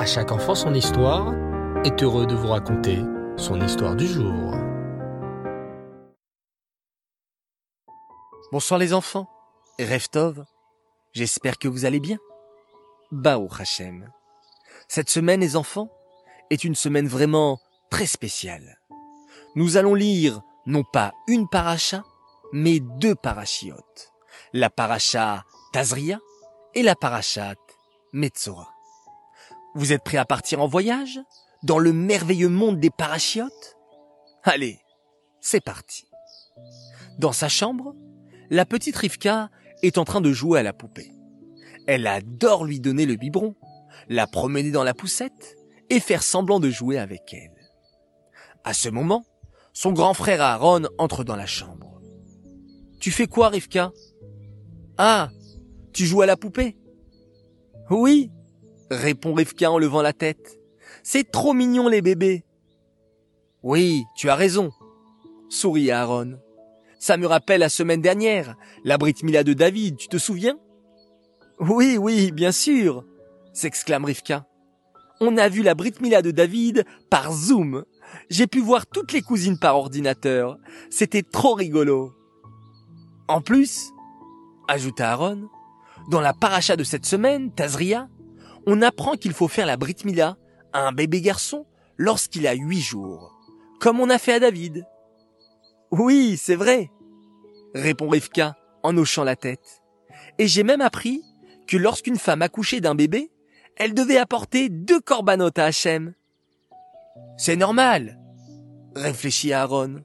À chaque enfant son histoire est heureux de vous raconter son histoire du jour. Bonsoir les enfants, Reftov, j'espère que vous allez bien. Bao Hachem. Cette semaine les enfants est une semaine vraiment très spéciale. Nous allons lire non pas une paracha, mais deux parachiotes. La paracha Tazria et la parachat Metzora. Vous êtes prêts à partir en voyage dans le merveilleux monde des parachiotes? Allez, c'est parti. Dans sa chambre, la petite Rivka est en train de jouer à la poupée. Elle adore lui donner le biberon, la promener dans la poussette et faire semblant de jouer avec elle. À ce moment, son grand frère Aaron entre dans la chambre. Tu fais quoi, Rivka? Ah, tu joues à la poupée? Oui, répond Rivka en levant la tête. C'est trop mignon les bébés. Oui, tu as raison, sourit Aaron. Ça me rappelle la semaine dernière, la Brit Mila de David, tu te souviens? Oui, oui, bien sûr, s'exclame Rivka. On a vu la Brit Mila de David par Zoom. J'ai pu voir toutes les cousines par ordinateur. C'était trop rigolo. En plus, ajouta Aaron, dans la paracha de cette semaine, Tazria, on apprend qu'il faut faire la Brit Mila à un bébé garçon lorsqu'il a huit jours, comme on a fait à David. Oui, c'est vrai, répond Rivka en hochant la tête. Et j'ai même appris que lorsqu'une femme accouchait d'un bébé, elle devait apporter deux corbanotes à Hachem. C'est normal, réfléchit Aaron.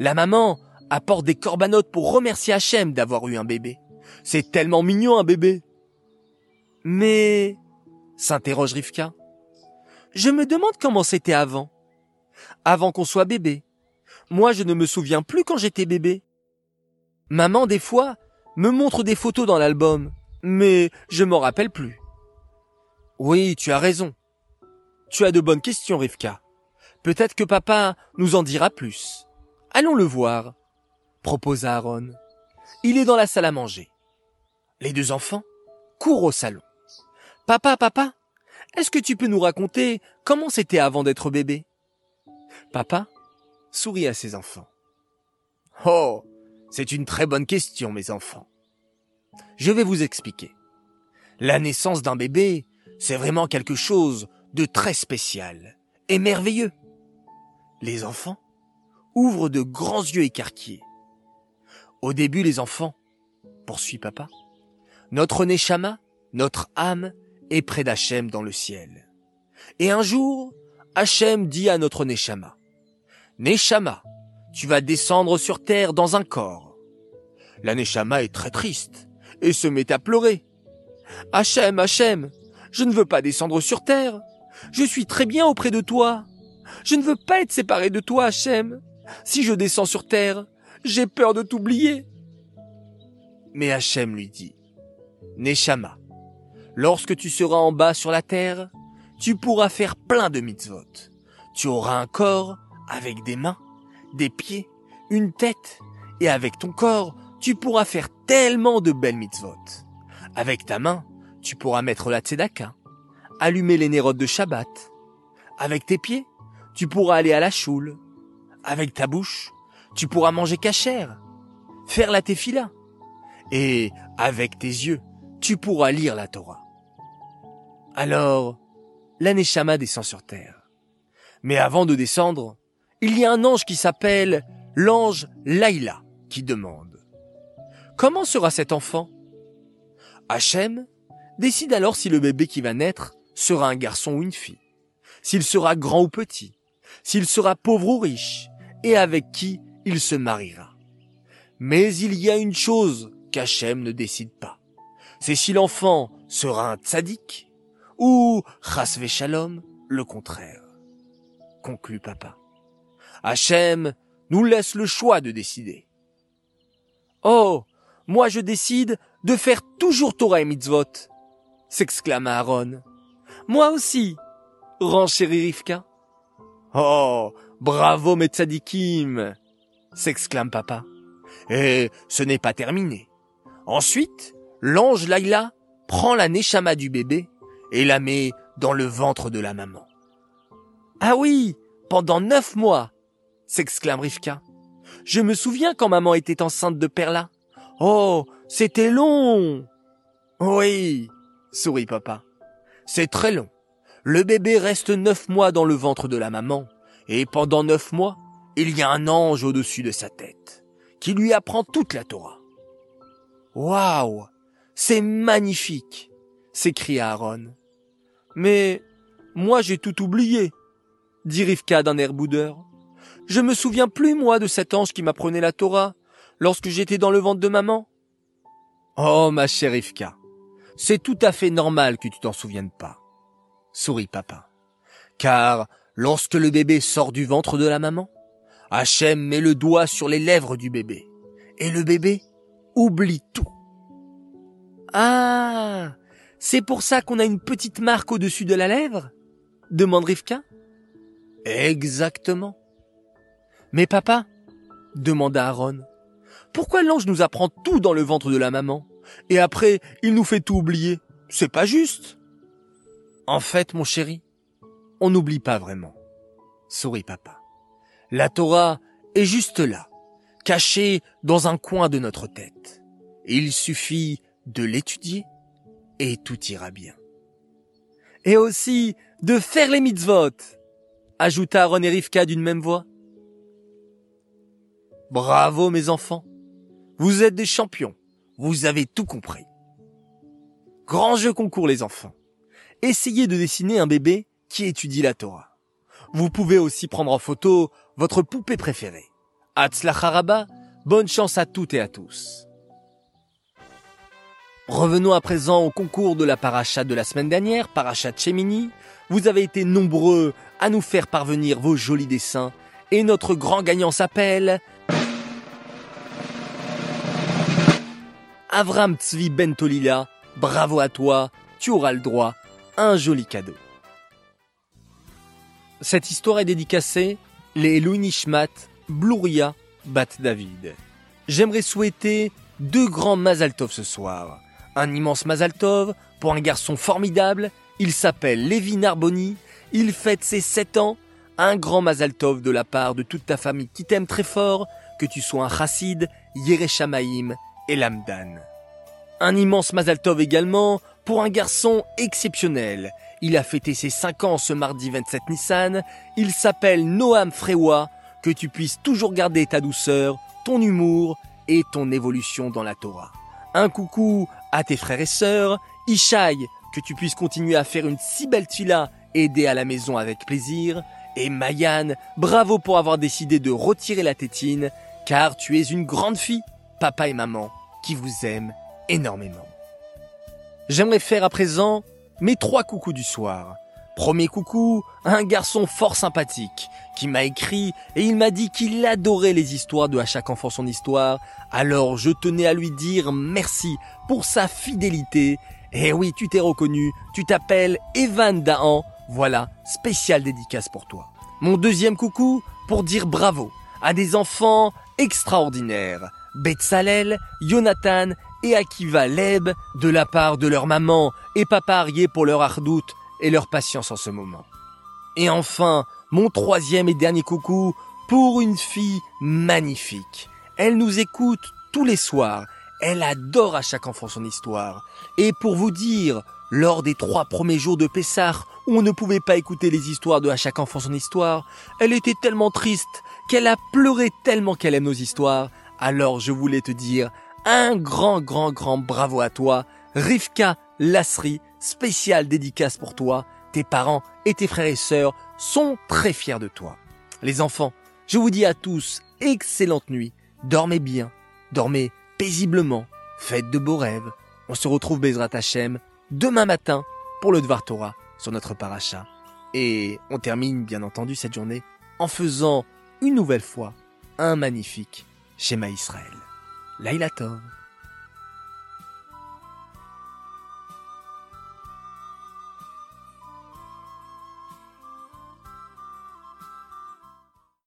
La maman apporte des corbanotes pour remercier Hachem d'avoir eu un bébé. C'est tellement mignon un bébé. Mais, s'interroge Rivka, je me demande comment c'était avant. Avant qu'on soit bébé. Moi, je ne me souviens plus quand j'étais bébé. Maman, des fois, me montre des photos dans l'album, mais je m'en rappelle plus. Oui, tu as raison. Tu as de bonnes questions, Rivka. Peut-être que papa nous en dira plus. Allons le voir, proposa Aaron. Il est dans la salle à manger. Les deux enfants courent au salon. Papa, papa, est-ce que tu peux nous raconter comment c'était avant d'être bébé? Papa sourit à ses enfants. Oh, c'est une très bonne question, mes enfants. Je vais vous expliquer. La naissance d'un bébé, c'est vraiment quelque chose de très spécial et merveilleux. Les enfants ouvrent de grands yeux écarquillés. Au début, les enfants, poursuit papa, notre Neshama, notre âme, est près d'Hachem dans le ciel. Et un jour, Hachem dit à notre Neshama, Neshama, tu vas descendre sur terre dans un corps. La Neshama est très triste et se met à pleurer. Hachem, Hachem, je ne veux pas descendre sur terre. Je suis très bien auprès de toi. Je ne veux pas être séparé de toi, Hachem. Si je descends sur terre, j'ai peur de t'oublier. Mais Hachem lui dit, Neshama, lorsque tu seras en bas sur la terre, tu pourras faire plein de mitzvot. Tu auras un corps avec des mains, des pieds, une tête, et avec ton corps, tu pourras faire tellement de belles mitzvot. Avec ta main, tu pourras mettre la tzedaka, allumer les nérodes de Shabbat. Avec tes pieds, tu pourras aller à la choule. Avec ta bouche, tu pourras manger cachère, faire la tefila. Et avec tes yeux, tu pourras lire la Torah. Alors, l'Aneshama descend sur terre. Mais avant de descendre, il y a un ange qui s'appelle l'ange Laïla qui demande Comment sera cet enfant? Hachem décide alors si le bébé qui va naître sera un garçon ou une fille, s'il sera grand ou petit, s'il sera pauvre ou riche, et avec qui il se mariera. Mais il y a une chose qu'Hachem ne décide pas. C'est si l'enfant sera un tzaddik ou shalom, le contraire. Conclut papa. Hachem nous laisse le choix de décider. Oh, moi je décide de faire toujours Torah et mitzvot, s'exclama Aaron. Moi aussi, renchérit Rivka. Oh, bravo mes tzadikim, s'exclame papa. Et ce n'est pas terminé. Ensuite, l'ange Laïla prend la neshama du bébé et la met dans le ventre de la maman. Ah oui, pendant neuf mois, s'exclame Rivka. Je me souviens quand maman était enceinte de Perla. Oh, c'était long. Oui, sourit papa. C'est très long. Le bébé reste neuf mois dans le ventre de la maman, et pendant neuf mois, il y a un ange au-dessus de sa tête, qui lui apprend toute la Torah. Waouh! C'est magnifique! s'écria Aaron. Mais, moi j'ai tout oublié, dit Rivka d'un air boudeur. Je me souviens plus, moi, de cet ange qui m'apprenait la Torah, lorsque j'étais dans le ventre de maman. Oh, ma chère Rivka, c'est tout à fait normal que tu t'en souviennes pas, sourit papa. Car, lorsque le bébé sort du ventre de la maman, Hachem met le doigt sur les lèvres du bébé, et le bébé oublie tout. Ah, c'est pour ça qu'on a une petite marque au-dessus de la lèvre? demande Rivka. Exactement. Mais papa, demanda Aaron, pourquoi l'ange nous apprend tout dans le ventre de la maman? Et après il nous fait tout oublier C'est pas juste. En fait, mon chéri, on n'oublie pas vraiment, sourit papa. La Torah est juste là, cachée dans un coin de notre tête. Il suffit de l'étudier et tout ira bien. Et aussi de faire les mitzvot, ajouta Aaron et Rivka d'une même voix. Bravo mes enfants, vous êtes des champions, vous avez tout compris. Grand jeu concours les enfants. Essayez de dessiner un bébé qui étudie la Torah. Vous pouvez aussi prendre en photo votre poupée préférée. Haraba, bonne chance à toutes et à tous. Revenons à présent au concours de la paracha de la semaine dernière, paracha Chemini. Vous avez été nombreux à nous faire parvenir vos jolis dessins et notre grand gagnant s'appelle Avram Tzvi Bentolila. Bravo à toi, tu auras le droit à un joli cadeau. Cette histoire est dédicacée les Louis Nishmat, Blouria, Bat David. J'aimerais souhaiter deux grands Mazaltov ce soir. Un immense Mazaltov pour un garçon formidable. Il s'appelle Lévi Narboni. Il fête ses 7 ans. Un grand Mazaltov de la part de toute ta famille qui t'aime très fort, que tu sois un chassid, Yereshamaïm et Lamdan. Un immense Mazaltov également pour un garçon exceptionnel. Il a fêté ses 5 ans ce mardi 27 Nissan. Il s'appelle Noam Frewa. Que tu puisses toujours garder ta douceur, ton humour et ton évolution dans la Torah. Un coucou à tes frères et sœurs. Ishaï, que tu puisses continuer à faire une si belle tila aider à la maison avec plaisir. Et Mayan, bravo pour avoir décidé de retirer la tétine, car tu es une grande fille, papa et maman, qui vous aiment énormément. J'aimerais faire à présent mes trois coucous du soir. Premier coucou, un garçon fort sympathique qui m'a écrit et il m'a dit qu'il adorait les histoires de À chaque enfant son histoire. Alors je tenais à lui dire merci pour sa fidélité. Et oui, tu t'es reconnu, tu t'appelles Evan Dahan. Voilà, spécial dédicace pour toi. Mon deuxième coucou pour dire bravo à des enfants extraordinaires. Betsalel, Jonathan et Akiva Leb de la part de leur maman et papa Arié pour leur ardoute et leur patience en ce moment. Et enfin, mon troisième et dernier coucou pour une fille magnifique. Elle nous écoute tous les soirs. Elle adore à chaque enfant son histoire. Et pour vous dire, lors des trois premiers jours de Pessah, où on ne pouvait pas écouter les histoires de à chaque enfant son histoire, elle était tellement triste qu'elle a pleuré tellement qu'elle aime nos histoires. Alors je voulais te dire un grand, grand, grand bravo à toi, Rivka Lasri, spéciale dédicace pour toi. Tes parents et tes frères et sœurs sont très fiers de toi. Les enfants, je vous dis à tous, excellente nuit, dormez bien, dormez paisiblement, faites de beaux rêves. On se retrouve Bezrat Hashem demain matin pour le Dvar Torah sur notre paracha. Et on termine bien entendu cette journée en faisant une nouvelle fois un magnifique schéma Israël. Laila Tov.